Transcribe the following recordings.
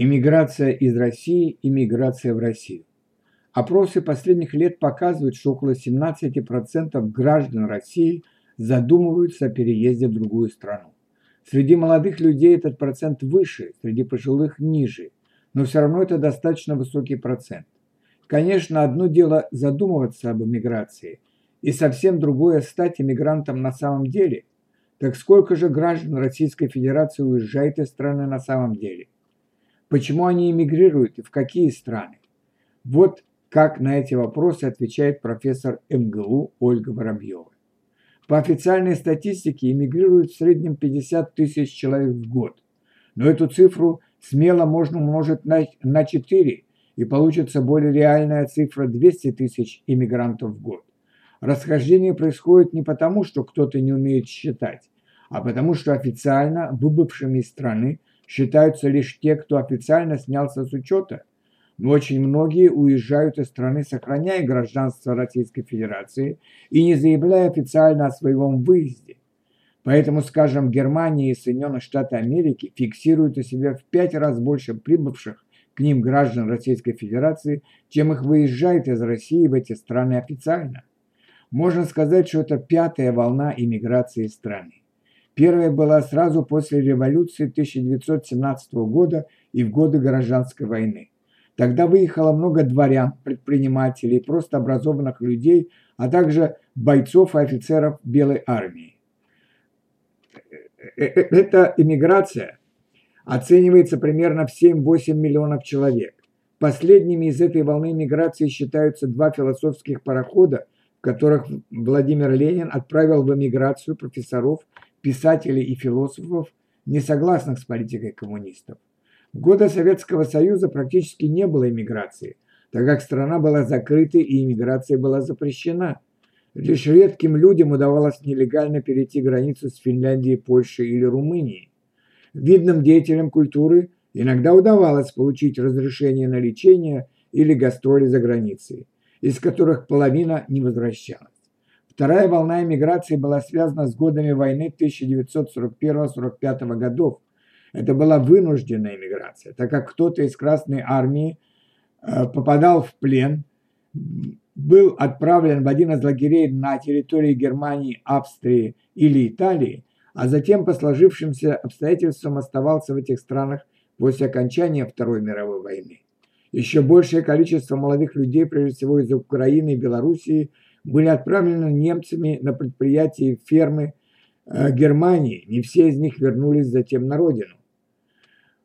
Иммиграция из России, иммиграция в Россию. Опросы последних лет показывают, что около 17% граждан России задумываются о переезде в другую страну. Среди молодых людей этот процент выше, среди пожилых ниже, но все равно это достаточно высокий процент. Конечно, одно дело задумываться об эмиграции, и совсем другое стать эмигрантом на самом деле. Так сколько же граждан Российской Федерации уезжает из страны на самом деле? Почему они эмигрируют и в какие страны? Вот как на эти вопросы отвечает профессор МГУ Ольга Воробьева. По официальной статистике эмигрируют в среднем 50 тысяч человек в год. Но эту цифру смело можно умножить на, на 4, и получится более реальная цифра 200 тысяч иммигрантов в год. Расхождение происходит не потому, что кто-то не умеет считать, а потому что официально выбывшими из страны считаются лишь те, кто официально снялся с учета. Но очень многие уезжают из страны, сохраняя гражданство Российской Федерации и не заявляя официально о своем выезде. Поэтому, скажем, Германия и Соединенные Штаты Америки фиксируют у себя в пять раз больше прибывших к ним граждан Российской Федерации, чем их выезжает из России в эти страны официально. Можно сказать, что это пятая волна иммиграции страны. Первая была сразу после революции 1917 года и в годы гражданской войны. Тогда выехало много дворян, предпринимателей, просто образованных людей, а также бойцов и офицеров Белой армии. Э, э, эта иммиграция оценивается примерно в 7-8 миллионов человек. Последними из этой волны миграции считаются два философских парохода, в которых Владимир Ленин отправил в эмиграцию профессоров писателей и философов, не согласных с политикой коммунистов. В годы Советского Союза практически не было иммиграции, так как страна была закрыта и иммиграция была запрещена. Лишь редким людям удавалось нелегально перейти границу с Финляндией, Польшей или Румынией. Видным деятелям культуры иногда удавалось получить разрешение на лечение или гастроли за границей, из которых половина не возвращалась. Вторая волна эмиграции была связана с годами войны 1941-1945 годов. Это была вынужденная эмиграция, так как кто-то из Красной Армии э, попадал в плен, был отправлен в один из лагерей на территории Германии, Австрии или Италии, а затем по сложившимся обстоятельствам оставался в этих странах после окончания Второй мировой войны. Еще большее количество молодых людей, прежде всего из Украины и Белоруссии, были отправлены немцами на предприятия и фермы э, Германии. Не все из них вернулись затем на родину.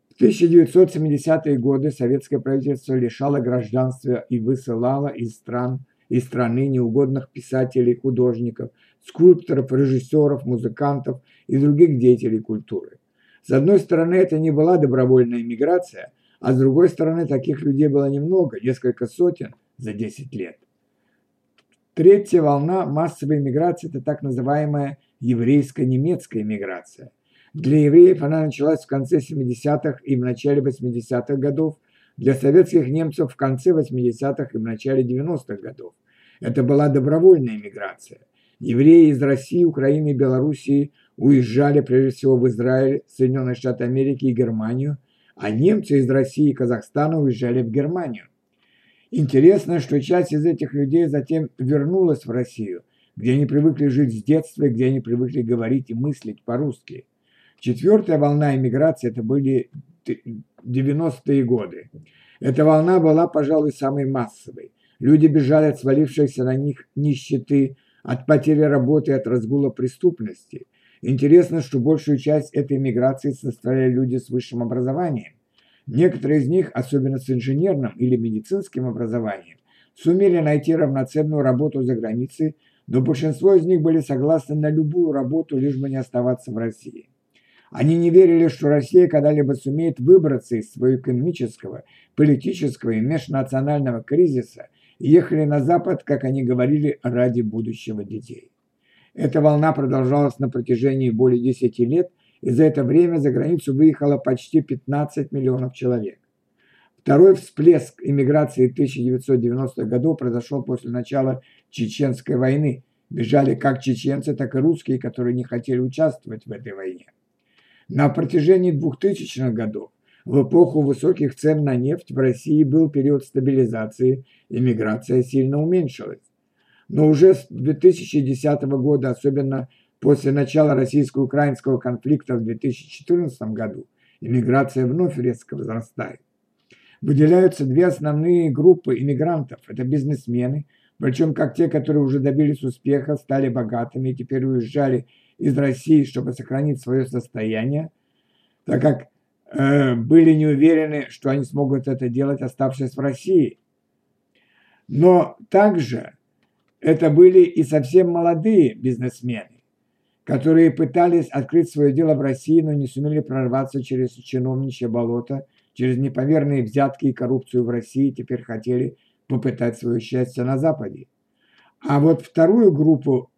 В 1970-е годы советское правительство лишало гражданства и высылало из стран из страны неугодных писателей, художников, скульпторов, режиссеров, музыкантов и других деятелей культуры. С одной стороны, это не была добровольная миграция, а с другой стороны, таких людей было немного, несколько сотен за 10 лет. Третья волна массовой миграции – это так называемая еврейско-немецкая миграция. Для евреев она началась в конце 70-х и в начале 80-х годов, для советских немцев в конце 80-х и в начале 90-х годов. Это была добровольная миграция. Евреи из России, Украины и Белоруссии уезжали прежде всего в Израиль, Соединенные Штаты Америки и Германию, а немцы из России и Казахстана уезжали в Германию. Интересно, что часть из этих людей затем вернулась в Россию, где они привыкли жить с детства, где они привыкли говорить и мыслить по-русски. Четвертая волна иммиграции – это были 90-е годы. Эта волна была, пожалуй, самой массовой. Люди бежали от свалившейся на них нищеты, от потери работы, от разгула преступности. Интересно, что большую часть этой миграции составляли люди с высшим образованием. Некоторые из них, особенно с инженерным или медицинским образованием, сумели найти равноценную работу за границей, но большинство из них были согласны на любую работу, лишь бы не оставаться в России. Они не верили, что Россия когда-либо сумеет выбраться из своего экономического, политического и межнационального кризиса и ехали на Запад, как они говорили, ради будущего детей. Эта волна продолжалась на протяжении более 10 лет – и за это время за границу выехало почти 15 миллионов человек. Второй всплеск иммиграции 1990-х годов произошел после начала Чеченской войны. Бежали как чеченцы, так и русские, которые не хотели участвовать в этой войне. На протяжении 2000-х годов В эпоху высоких цен на нефть в России был период стабилизации, и миграция сильно уменьшилась. Но уже с 2010 года, особенно после начала российско-украинского конфликта в 2014 году, иммиграция вновь резко возрастает. Выделяются две основные группы иммигрантов. Это бизнесмены, причем как те, которые уже добились успеха, стали богатыми и теперь уезжали из России, чтобы сохранить свое состояние, так как э, были не уверены, что они смогут это делать, оставшись в России. Но также это были и совсем молодые бизнесмены, которые пытались открыть свое дело в России, но не сумели прорваться через чиновничье болото через непомерные взятки и коррупцию в России теперь хотели попытать свое счастье на Западе. А вот вторую группу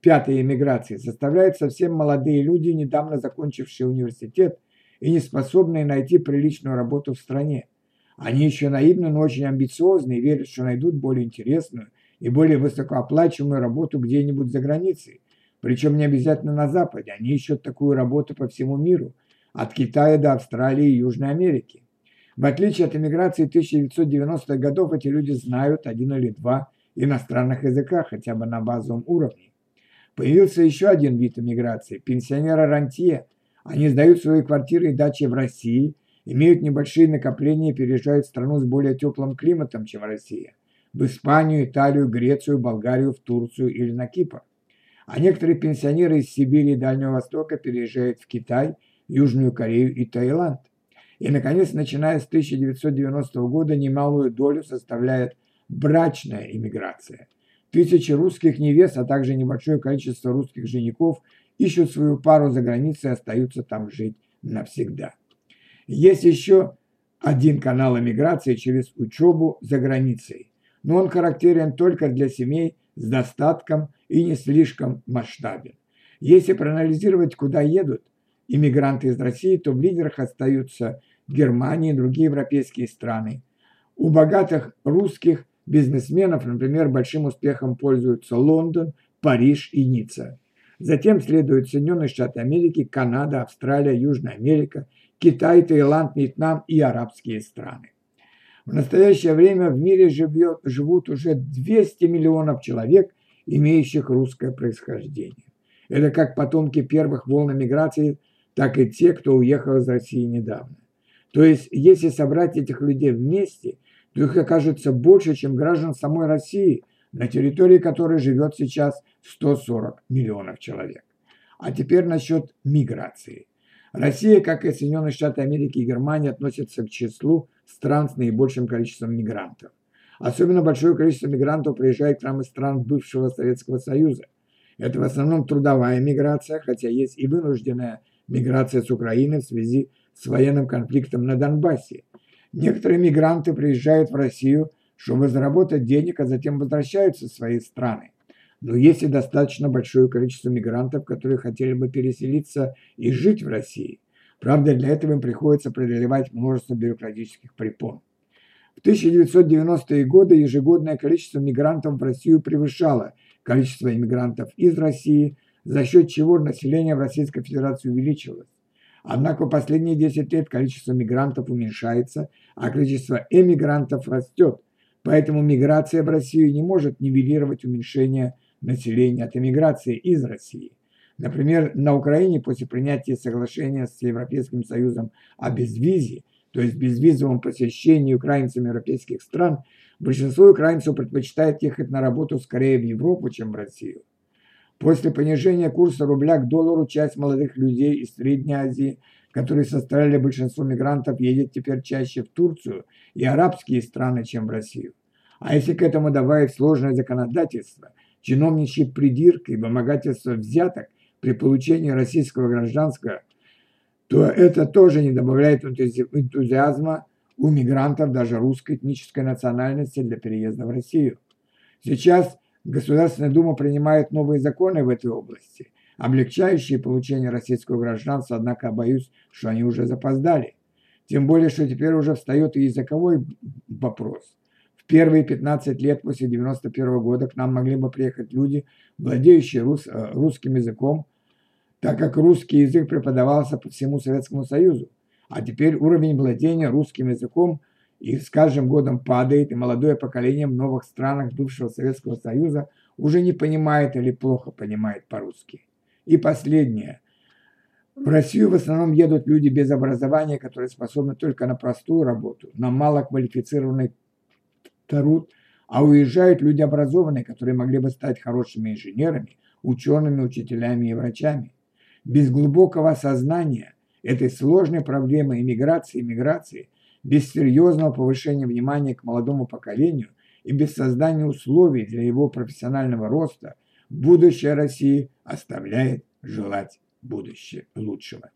пятой эмиграции составляют совсем молодые люди, недавно закончившие университет и не способные найти приличную работу в стране. Они еще наивны, но очень амбициозны и верят, что найдут более интересную и более высокооплачиваемую работу где-нибудь за границей. Причем не обязательно на Западе. Они ищут такую работу по всему миру – от Китая до Австралии и Южной Америки. В отличие от эмиграции 1990-х годов, эти люди знают один или два иностранных языка, хотя бы на базовом уровне. Появился еще один вид эмиграции – пенсионеры-рантье. Они сдают свои квартиры и дачи в России, имеют небольшие накопления и переезжают в страну с более теплым климатом, чем Россия. В Испанию, Италию, Грецию, Болгарию, в Турцию или на Кипр. А некоторые пенсионеры из Сибири и Дальнего Востока переезжают в Китай – Южную Корею и Таиланд. И, наконец, начиная с 1990 года немалую долю составляет брачная иммиграция. Тысячи русских невест, а также небольшое количество русских женихов ищут свою пару за границей и остаются там жить навсегда. Есть еще один канал иммиграции через учебу за границей, но он характерен только для семей с достатком и не слишком масштабен. Если проанализировать, куда едут – иммигранты из России, то в лидерах остаются Германия и другие европейские страны. У богатых русских бизнесменов, например, большим успехом пользуются Лондон, Париж и Ницца. Затем следуют Соединенные Штаты Америки, Канада, Австралия, Южная Америка, Китай, Таиланд, Вьетнам и арабские страны. В настоящее время в мире живет, живут уже 200 миллионов человек, имеющих русское происхождение. Это как потомки первых волн миграции так и те, кто уехал из России недавно. То есть, если собрать этих людей вместе, то их окажется больше, чем граждан самой России, на территории которой живет сейчас 140 миллионов человек. А теперь насчет миграции. Россия, как и Соединенные Штаты Америки и Германия, относятся к числу стран с наибольшим количеством мигрантов. Особенно большое количество мигрантов приезжает к нам из стран бывшего Советского Союза. Это в основном трудовая миграция, хотя есть и вынужденная миграция с Украины в связи с военным конфликтом на Донбассе. Некоторые мигранты приезжают в Россию, чтобы заработать денег, а затем возвращаются в свои страны. Но есть и достаточно большое количество мигрантов, которые хотели бы переселиться и жить в России. Правда, для этого им приходится преодолевать множество бюрократических препон. В 1990-е годы ежегодное количество мигрантов в Россию превышало количество иммигрантов из России, за счет чего население в Российской Федерации увеличилось. Однако в последние 10 лет количество мигрантов уменьшается, а количество эмигрантов растет. Поэтому миграция в Россию не может нивелировать уменьшение населения от эмиграции из России. Например, на Украине после принятия соглашения с Европейским Союзом о безвизе, то есть безвизовом посещении украинцами европейских стран, большинство украинцев предпочитает ехать на работу скорее в Европу, чем в Россию. После понижения курса рубля к доллару часть молодых людей из Средней Азии, которые составляли большинство мигрантов, едет теперь чаще в Турцию и арабские страны, чем в Россию. А если к этому добавить сложное законодательство, чиновничьи придирки и вымогательство взяток при получении российского гражданства, то это тоже не добавляет энтузиазма у мигрантов даже русской этнической национальности для переезда в Россию. Сейчас Государственная Дума принимает новые законы в этой области, облегчающие получение российского гражданства, однако боюсь, что они уже запоздали. Тем более, что теперь уже встает и языковой вопрос. Первые 15 лет после 91 года к нам могли бы приехать люди, владеющие рус, русским языком, так как русский язык преподавался по всему Советскому Союзу. А теперь уровень владения русским языком и с каждым годом падает, и молодое поколение в новых странах бывшего Советского Союза уже не понимает или плохо понимает по-русски. И последнее. В Россию в основном едут люди без образования, которые способны только на простую работу, на малоквалифицированный труд, а уезжают люди образованные, которые могли бы стать хорошими инженерами, учеными, учителями и врачами. Без глубокого осознания этой сложной проблемы иммиграции и миграции, без серьезного повышения внимания к молодому поколению и без создания условий для его профессионального роста, будущее России оставляет желать будущего лучшего.